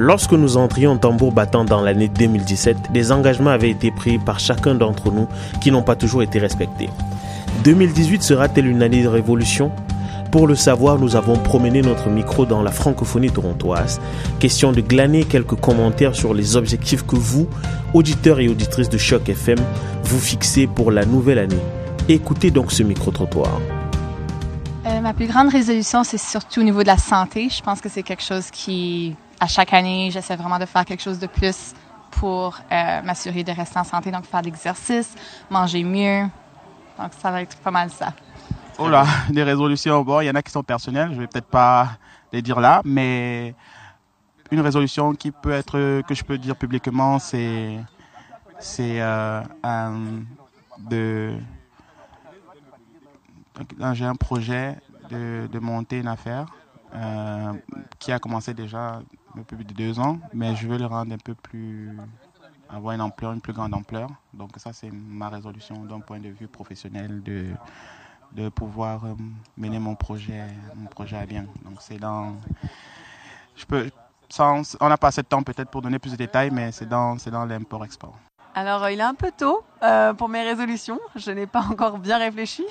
Lorsque nous entrions tambour battant dans l'année 2017, des engagements avaient été pris par chacun d'entre nous qui n'ont pas toujours été respectés. 2018 sera-t-elle une année de révolution? Pour le savoir, nous avons promené notre micro dans la francophonie torontoise. Question de glaner quelques commentaires sur les objectifs que vous, auditeurs et auditrices de Choc FM, vous fixez pour la nouvelle année. Écoutez donc ce micro-trottoir. Euh, ma plus grande résolution, c'est surtout au niveau de la santé. Je pense que c'est quelque chose qui, à chaque année, j'essaie vraiment de faire quelque chose de plus pour euh, m'assurer de rester en santé, donc faire de l'exercice, manger mieux. Donc ça va être pas mal ça. Oh là, des résolutions, bon, il y en a qui sont personnelles, je vais peut-être pas les dire là, mais une résolution qui peut être, que je peux dire publiquement, c'est, c'est euh, de, j'ai un projet de, de, monter une affaire euh, qui a commencé déjà depuis deux ans, mais je veux le rendre un peu plus, avoir une ampleur, une plus grande ampleur. Donc ça, c'est ma résolution d'un point de vue professionnel de de pouvoir euh, mener mon projet, mon projet à bien. Donc c'est dans, je peux, sans, on n'a pas assez de temps peut-être pour donner plus de détails, mais c'est dans, dans l'import-export. Alors euh, il est un peu tôt euh, pour mes résolutions. Je n'ai pas encore bien réfléchi,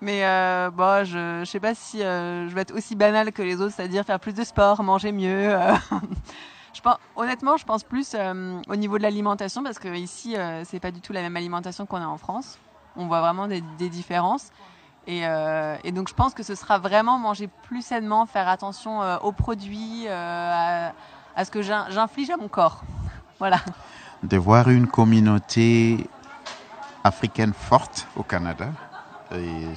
mais euh, bon, je ne sais pas si je vais être aussi banal que les autres, c'est-à-dire faire plus de sport, manger mieux. je pense, honnêtement, je pense plus au niveau de l'alimentation parce que ici, c'est pas du tout la même alimentation qu'on a en France on voit vraiment des, différences. Euh, et, donc je pense que ce sera vraiment manger plus sainement, faire attention euh, aux produits, euh, à, ce que j'inflige à mon corps. voilà. De voir une communauté africaine forte au Canada, et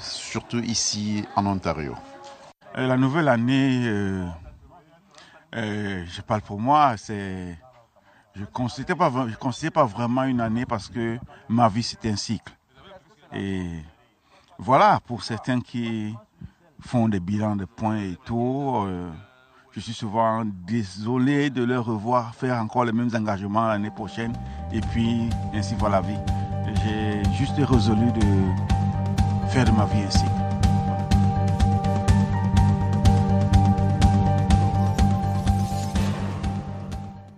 surtout ici en Ontario. La nouvelle année, je parle pour moi, c'est je ne considère pas, pas vraiment une année parce que ma vie c'est un cycle. Et voilà, pour certains qui font des bilans de points et tout, euh, je suis souvent désolé de leur revoir faire encore les mêmes engagements l'année prochaine. Et puis, ainsi va la vie. J'ai juste résolu de faire de ma vie un cycle.